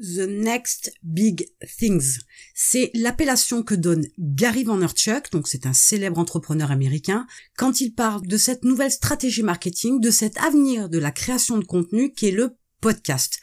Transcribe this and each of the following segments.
The Next Big Things. C'est l'appellation que donne Gary Vaynerchuk, donc c'est un célèbre entrepreneur américain, quand il parle de cette nouvelle stratégie marketing, de cet avenir de la création de contenu qui est le podcast.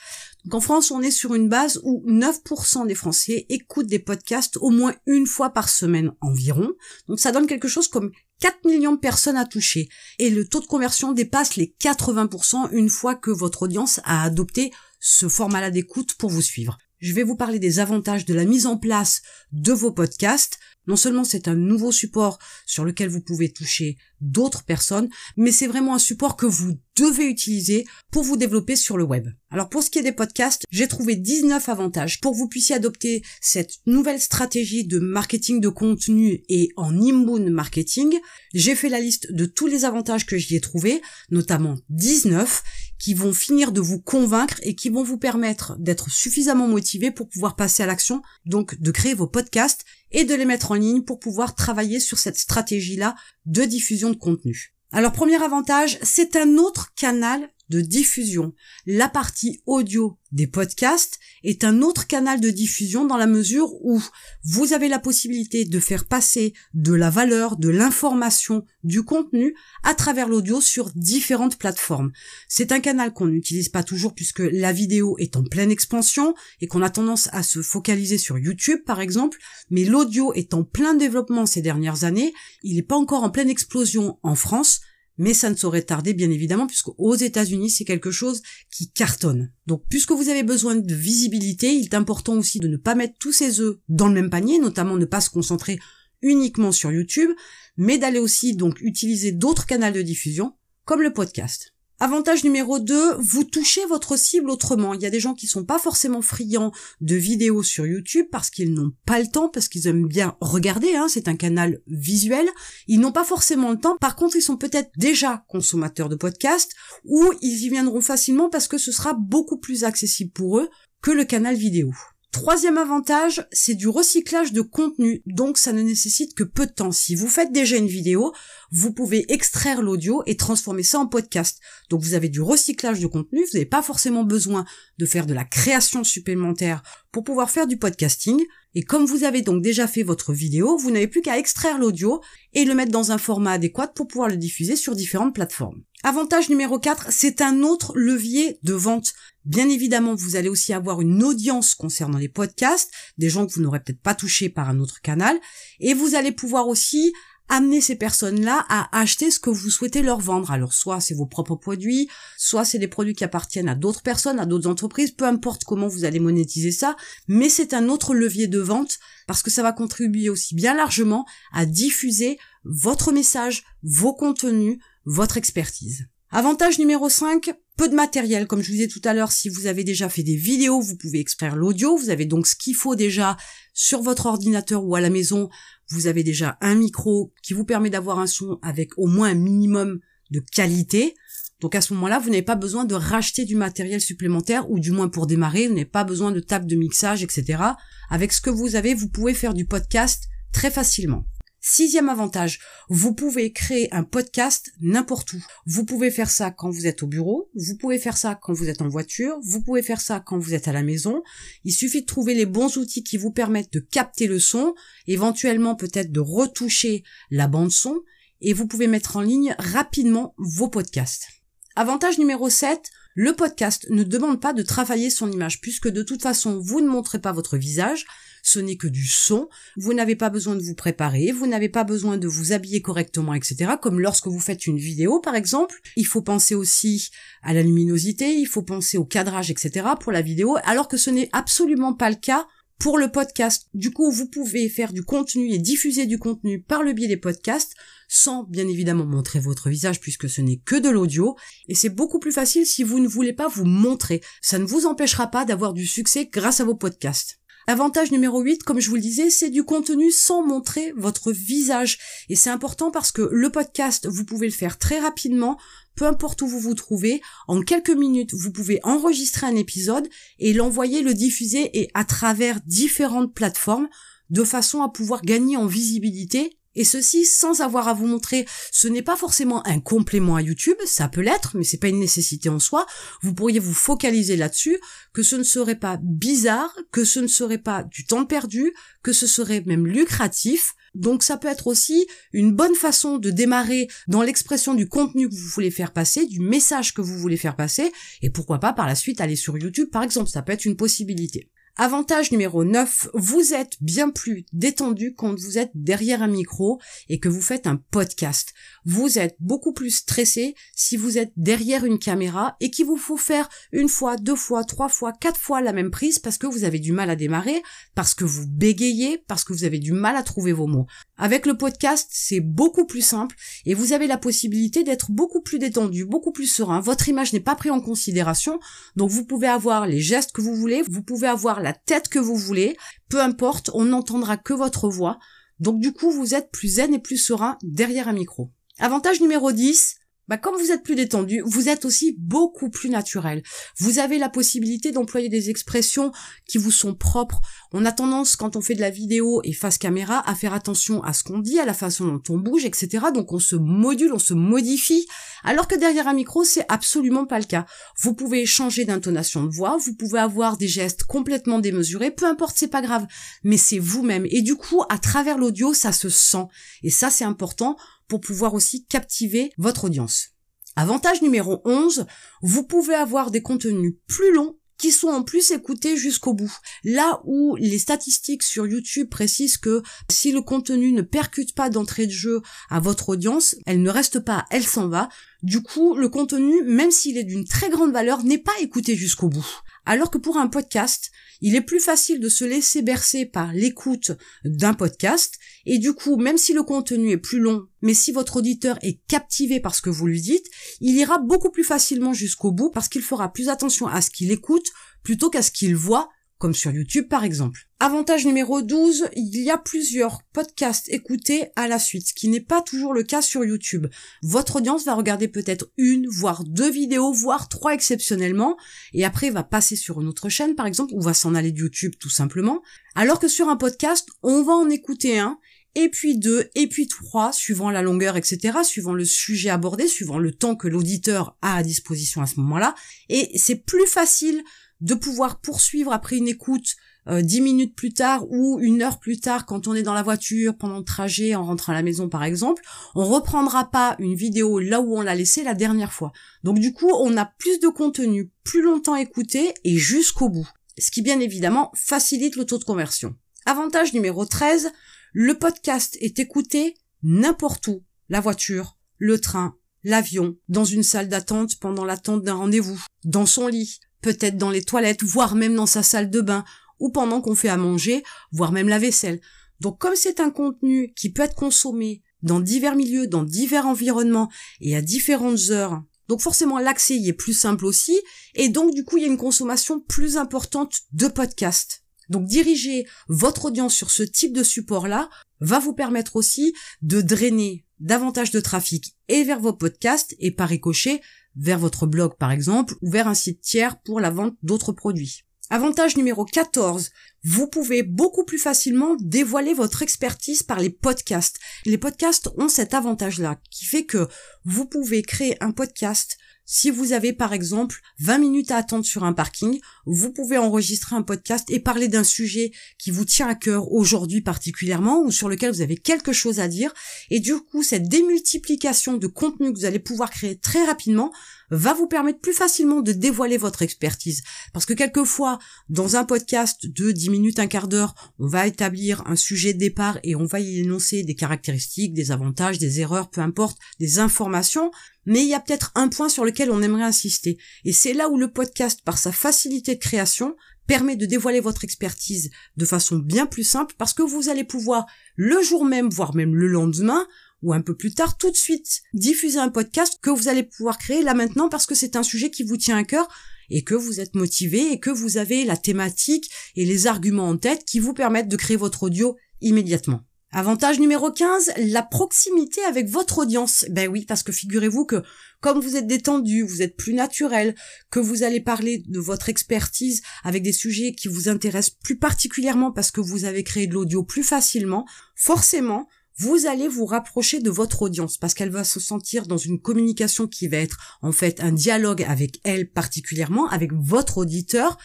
Donc en France, on est sur une base où 9% des Français écoutent des podcasts au moins une fois par semaine environ. Donc ça donne quelque chose comme 4 millions de personnes à toucher. Et le taux de conversion dépasse les 80% une fois que votre audience a adopté ce format-là d'écoute pour vous suivre. Je vais vous parler des avantages de la mise en place de vos podcasts. Non seulement c'est un nouveau support sur lequel vous pouvez toucher d'autres personnes, mais c'est vraiment un support que vous devez utiliser pour vous développer sur le web. Alors pour ce qui est des podcasts, j'ai trouvé 19 avantages pour que vous puissiez adopter cette nouvelle stratégie de marketing de contenu et en inbound marketing. J'ai fait la liste de tous les avantages que j'y ai trouvés, notamment 19, qui vont finir de vous convaincre et qui vont vous permettre d'être suffisamment motivé pour pouvoir passer à l'action, donc de créer vos podcasts et de les mettre en ligne pour pouvoir travailler sur cette stratégie-là de diffusion de contenu. Alors premier avantage, c'est un autre canal de diffusion. La partie audio des podcasts est un autre canal de diffusion dans la mesure où vous avez la possibilité de faire passer de la valeur, de l'information, du contenu à travers l'audio sur différentes plateformes. C'est un canal qu'on n'utilise pas toujours puisque la vidéo est en pleine expansion et qu'on a tendance à se focaliser sur YouTube par exemple, mais l'audio est en plein développement ces dernières années, il n'est pas encore en pleine explosion en France, mais ça ne saurait tarder bien évidemment puisque aux États-Unis c'est quelque chose qui cartonne. Donc puisque vous avez besoin de visibilité, il est important aussi de ne pas mettre tous ses œufs dans le même panier, notamment ne pas se concentrer uniquement sur YouTube, mais d'aller aussi donc utiliser d'autres canaux de diffusion comme le podcast. Avantage numéro 2, vous touchez votre cible autrement. Il y a des gens qui sont pas forcément friands de vidéos sur YouTube parce qu'ils n'ont pas le temps, parce qu'ils aiment bien regarder, hein, c'est un canal visuel. Ils n'ont pas forcément le temps. Par contre, ils sont peut-être déjà consommateurs de podcasts ou ils y viendront facilement parce que ce sera beaucoup plus accessible pour eux que le canal vidéo. Troisième avantage, c'est du recyclage de contenu, donc ça ne nécessite que peu de temps. Si vous faites déjà une vidéo, vous pouvez extraire l'audio et transformer ça en podcast. Donc vous avez du recyclage de contenu, vous n'avez pas forcément besoin de faire de la création supplémentaire pour pouvoir faire du podcasting. Et comme vous avez donc déjà fait votre vidéo, vous n'avez plus qu'à extraire l'audio et le mettre dans un format adéquat pour pouvoir le diffuser sur différentes plateformes. Avantage numéro 4, c'est un autre levier de vente. Bien évidemment, vous allez aussi avoir une audience concernant les podcasts, des gens que vous n'aurez peut-être pas touchés par un autre canal, et vous allez pouvoir aussi amener ces personnes-là à acheter ce que vous souhaitez leur vendre. Alors soit c'est vos propres produits, soit c'est des produits qui appartiennent à d'autres personnes, à d'autres entreprises, peu importe comment vous allez monétiser ça, mais c'est un autre levier de vente parce que ça va contribuer aussi bien largement à diffuser votre message, vos contenus, votre expertise. Avantage numéro 5, peu de matériel. Comme je vous disais tout à l'heure, si vous avez déjà fait des vidéos, vous pouvez extraire l'audio. Vous avez donc ce qu'il faut déjà sur votre ordinateur ou à la maison. Vous avez déjà un micro qui vous permet d'avoir un son avec au moins un minimum de qualité. Donc à ce moment-là, vous n'avez pas besoin de racheter du matériel supplémentaire ou du moins pour démarrer, vous n'avez pas besoin de table de mixage, etc. Avec ce que vous avez, vous pouvez faire du podcast très facilement. Sixième avantage, vous pouvez créer un podcast n'importe où. Vous pouvez faire ça quand vous êtes au bureau, vous pouvez faire ça quand vous êtes en voiture, vous pouvez faire ça quand vous êtes à la maison. Il suffit de trouver les bons outils qui vous permettent de capter le son, éventuellement peut-être de retoucher la bande son, et vous pouvez mettre en ligne rapidement vos podcasts. Avantage numéro 7, le podcast ne demande pas de travailler son image puisque de toute façon vous ne montrez pas votre visage, ce n'est que du son, vous n'avez pas besoin de vous préparer, vous n'avez pas besoin de vous habiller correctement, etc. Comme lorsque vous faites une vidéo par exemple, il faut penser aussi à la luminosité, il faut penser au cadrage, etc. pour la vidéo, alors que ce n'est absolument pas le cas pour le podcast. Du coup, vous pouvez faire du contenu et diffuser du contenu par le biais des podcasts sans bien évidemment montrer votre visage puisque ce n'est que de l'audio et c'est beaucoup plus facile si vous ne voulez pas vous montrer. Ça ne vous empêchera pas d'avoir du succès grâce à vos podcasts. Avantage numéro 8, comme je vous le disais, c'est du contenu sans montrer votre visage. Et c'est important parce que le podcast, vous pouvez le faire très rapidement, peu importe où vous vous trouvez. En quelques minutes, vous pouvez enregistrer un épisode et l'envoyer, le diffuser et à travers différentes plateformes de façon à pouvoir gagner en visibilité Et ceci sans avoir à vous montrer, ce n'est pas forcément un complément à YouTube, ça peut l'être, mais c'est pas une nécessité en soi. Vous pourriez vous focaliser là-dessus, que ce ne serait pas bizarre, que ce ne serait pas du temps perdu, que ce serait même lucratif. Donc ça peut être aussi une bonne façon de démarrer dans l'expression du contenu que vous voulez faire passer, du message que vous voulez faire passer, et pourquoi pas par la suite aller sur YouTube par exemple, ça peut être une possibilité. Avantage numéro 9, vous êtes bien plus détendu quand vous êtes derrière un micro et que vous faites un podcast. Vous êtes beaucoup plus stressé si vous êtes derrière une caméra et qu'il vous faut faire une fois, deux fois, trois fois, quatre fois la même prise parce que vous avez du mal à démarrer, parce que vous bégayez, parce que vous avez du mal à trouver vos mots. Avec le podcast, c'est beaucoup plus simple et vous avez la possibilité d'être beaucoup plus détendu, beaucoup plus serein. Votre image n'est pas prise en considération, donc vous pouvez avoir les gestes que vous voulez, vous pouvez avoir la tête que vous voulez, peu importe, on n'entendra que votre voix. Donc du coup, vous êtes plus zen et plus serein derrière un micro. Avantage numéro 10, bah, comme vous êtes plus détendu, vous êtes aussi beaucoup plus naturel. Vous avez la possibilité d'employer des expressions qui vous sont propres. On a tendance, quand on fait de la vidéo et face caméra, à faire attention à ce qu'on dit, à la façon dont on bouge, etc. Donc on se module, on se modifie. Alors que derrière un micro, c'est absolument pas le cas. Vous pouvez changer d'intonation de voix, vous pouvez avoir des gestes complètement démesurés, peu importe, c'est pas grave. Mais c'est vous-même. Et du coup, à travers l'audio, ça se sent. Et ça, c'est important pour pouvoir aussi captiver votre audience. Avantage numéro 11, vous pouvez avoir des contenus plus longs qui sont en plus écoutés jusqu'au bout. Là où les statistiques sur YouTube précisent que si le contenu ne percute pas d'entrée de jeu à votre audience, elle ne reste pas, elle s'en va. Du coup, le contenu, même s'il est d'une très grande valeur, n'est pas écouté jusqu'au bout. Alors que pour un podcast, il est plus facile de se laisser bercer par l'écoute d'un podcast et du coup, même si le contenu est plus long, mais si votre auditeur est captivé par ce que vous lui dites, il ira beaucoup plus facilement jusqu'au bout parce qu'il fera plus attention à ce qu'il écoute plutôt qu'à ce qu'il voit comme sur YouTube par exemple. Avantage numéro 12, il y a plusieurs podcasts écoutés à la suite, ce qui n'est pas toujours le cas sur YouTube. Votre audience va regarder peut-être une, voire deux vidéos, voire trois exceptionnellement, et après va passer sur une autre chaîne par exemple, ou va s'en aller de YouTube tout simplement. Alors que sur un podcast, on va en écouter un, et puis deux, et puis trois, suivant la longueur, etc., suivant le sujet abordé, suivant le temps que l'auditeur a à disposition à ce moment-là. Et c'est plus facile de pouvoir poursuivre après une écoute euh, dix minutes plus tard ou une heure plus tard quand on est dans la voiture pendant le trajet en rentrant à la maison par exemple, on reprendra pas une vidéo là où on l'a laissé la dernière fois. Donc du coup, on a plus de contenu plus longtemps écouté et jusqu'au bout. Ce qui bien évidemment facilite le taux de conversion. Avantage numéro 13, le podcast est écouté n'importe où. La voiture, le train, l'avion, dans une salle d'attente pendant l'attente d'un rendez-vous, dans son lit, peut-être dans les toilettes, voire même dans sa salle de bain, ou pendant qu'on fait à manger, voire même la vaisselle. Donc comme c'est un contenu qui peut être consommé dans divers milieux, dans divers environnements et à différentes heures, donc forcément l'accès y est plus simple aussi, et donc du coup il y a une consommation plus importante de podcasts. Donc diriger votre audience sur ce type de support-là va vous permettre aussi de drainer davantage de trafic et vers vos podcasts et par ricochet vers votre blog par exemple ou vers un site tiers pour la vente d'autres produits. Avantage numéro 14, vous pouvez beaucoup plus facilement dévoiler votre expertise par les podcasts. Les podcasts ont cet avantage-là qui fait que vous pouvez créer un podcast si vous avez par exemple 20 minutes à attendre sur un parking, vous pouvez enregistrer un podcast et parler d'un sujet qui vous tient à cœur aujourd'hui particulièrement ou sur lequel vous avez quelque chose à dire. Et du coup, cette démultiplication de contenu que vous allez pouvoir créer très rapidement va vous permettre plus facilement de dévoiler votre expertise. Parce que quelquefois, dans un podcast de 10 minutes, un quart d'heure, on va établir un sujet de départ et on va y énoncer des caractéristiques, des avantages, des erreurs, peu importe, des informations, mais il y a peut-être un point sur lequel on aimerait insister. Et c'est là où le podcast, par sa facilité de création, permet de dévoiler votre expertise de façon bien plus simple parce que vous allez pouvoir le jour même, voire même le lendemain, ou un peu plus tard, tout de suite, diffuser un podcast que vous allez pouvoir créer là maintenant parce que c'est un sujet qui vous tient à cœur et que vous êtes motivé et que vous avez la thématique et les arguments en tête qui vous permettent de créer votre audio immédiatement. Avantage numéro 15, la proximité avec votre audience. Ben oui, parce que figurez-vous que comme vous êtes détendu, vous êtes plus naturel, que vous allez parler de votre expertise avec des sujets qui vous intéressent plus particulièrement parce que vous avez créé de l'audio plus facilement, forcément, vous allez vous rapprocher de votre audience parce qu'elle va se sentir dans une communication qui va être en fait un dialogue avec elle particulièrement, avec votre auditeur.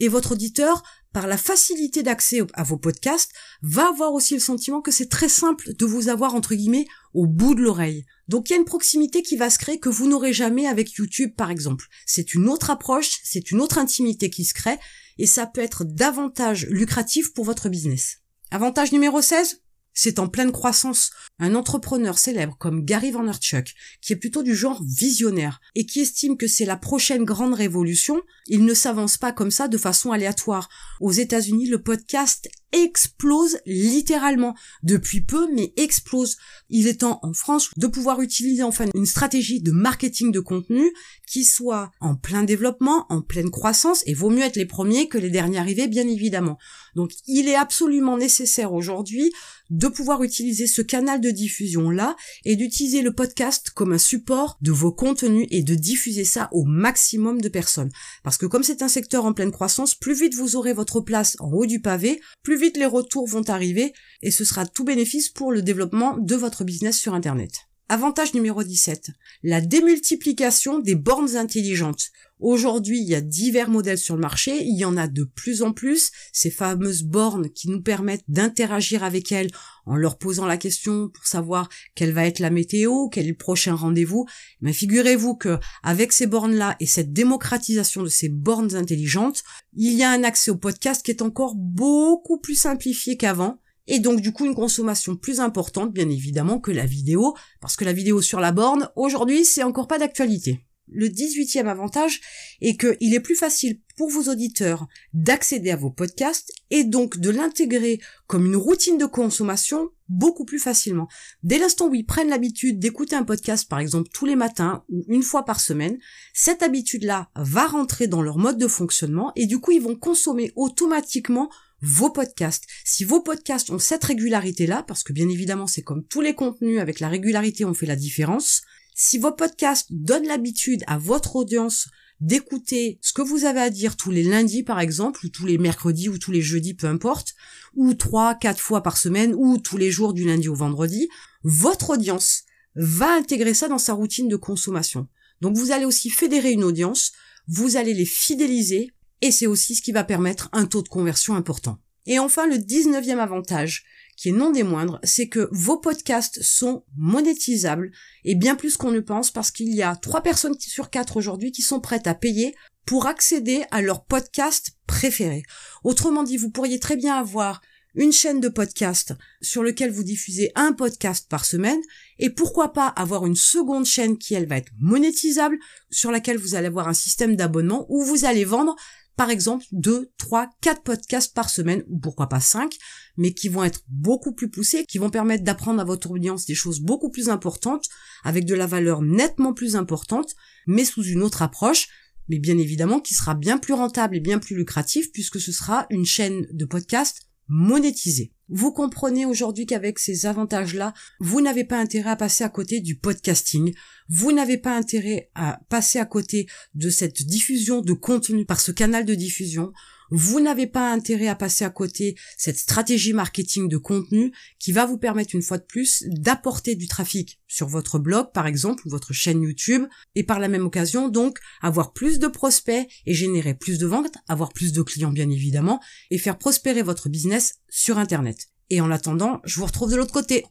Et votre auditeur, par la facilité d'accès à vos podcasts, va avoir aussi le sentiment que c'est très simple de vous avoir entre guillemets au bout de l'oreille. Donc il y a une proximité qui va se créer que vous n'aurez jamais avec YouTube par exemple. C'est une autre approche, c'est une autre intimité qui se crée et ça peut être davantage lucratif pour votre business. Avantage numéro 16, c'est en pleine croissance. Un entrepreneur célèbre comme Gary Vaynerchuk, qui est plutôt du genre visionnaire et qui estime que c'est la prochaine grande révolution, il ne s'avance pas comme ça de façon aléatoire. Aux États-Unis, le podcast explose littéralement depuis peu, mais explose. Il est temps en France de pouvoir utiliser enfin une stratégie de marketing de contenu qui soit en plein développement, en pleine croissance, et vaut mieux être les premiers que les derniers arrivés, bien évidemment. Donc il est absolument nécessaire aujourd'hui de pouvoir utiliser ce canal de diffusion là et d'utiliser le podcast comme un support de vos contenus et de diffuser ça au maximum de personnes. Parce que comme c'est un secteur en pleine croissance, plus vite vous aurez votre place en haut du pavé, plus vite les retours vont arriver et ce sera tout bénéfice pour le développement de votre business sur Internet. Avantage numéro 17. La démultiplication des bornes intelligentes. Aujourd'hui, il y a divers modèles sur le marché, il y en a de plus en plus, ces fameuses bornes qui nous permettent d'interagir avec elles en leur posant la question pour savoir quelle va être la météo, quel est le prochain rendez-vous. Mais figurez-vous que avec ces bornes-là et cette démocratisation de ces bornes intelligentes, il y a un accès au podcast qui est encore beaucoup plus simplifié qu'avant et donc du coup une consommation plus importante bien évidemment que la vidéo, parce que la vidéo sur la borne, aujourd'hui c'est encore pas d'actualité. Le 18e avantage est qu'il est plus facile pour vos auditeurs d'accéder à vos podcasts et donc de l'intégrer comme une routine de consommation beaucoup plus facilement. Dès l'instant où ils prennent l'habitude d'écouter un podcast par exemple tous les matins ou une fois par semaine, cette habitude-là va rentrer dans leur mode de fonctionnement et du coup ils vont consommer automatiquement vos podcasts. Si vos podcasts ont cette régularité-là, parce que bien évidemment c'est comme tous les contenus, avec la régularité on fait la différence, si vos podcasts donnent l'habitude à votre audience d'écouter ce que vous avez à dire tous les lundis par exemple, ou tous les mercredis ou tous les jeudis, peu importe, ou trois, quatre fois par semaine, ou tous les jours du lundi au vendredi, votre audience va intégrer ça dans sa routine de consommation. Donc vous allez aussi fédérer une audience, vous allez les fidéliser et c'est aussi ce qui va permettre un taux de conversion important. Et enfin, le 19e avantage, qui est non des moindres, c'est que vos podcasts sont monétisables et bien plus qu'on ne pense parce qu'il y a trois personnes sur quatre aujourd'hui qui sont prêtes à payer pour accéder à leur podcast préféré. Autrement dit, vous pourriez très bien avoir une chaîne de podcast sur lequel vous diffusez un podcast par semaine et pourquoi pas avoir une seconde chaîne qui elle va être monétisable sur laquelle vous allez avoir un système d'abonnement où vous allez vendre par exemple deux, trois, quatre podcasts par semaine, ou pourquoi pas cinq, mais qui vont être beaucoup plus poussés, qui vont permettre d'apprendre à votre audience des choses beaucoup plus importantes, avec de la valeur nettement plus importante, mais sous une autre approche, mais bien évidemment qui sera bien plus rentable et bien plus lucratif puisque ce sera une chaîne de podcast monétisée. Vous comprenez aujourd'hui qu'avec ces avantages-là, vous n'avez pas intérêt à passer à côté du podcasting, vous n'avez pas intérêt à passer à côté de cette diffusion de contenu par ce canal de diffusion, vous n'avez pas intérêt à passer à côté cette stratégie marketing de contenu qui va vous permettre une fois de plus d'apporter du trafic sur votre blog par exemple ou votre chaîne YouTube et par la même occasion donc avoir plus de prospects et générer plus de ventes, avoir plus de clients bien évidemment et faire prospérer votre business sur internet. Et en attendant, je vous retrouve de l'autre côté.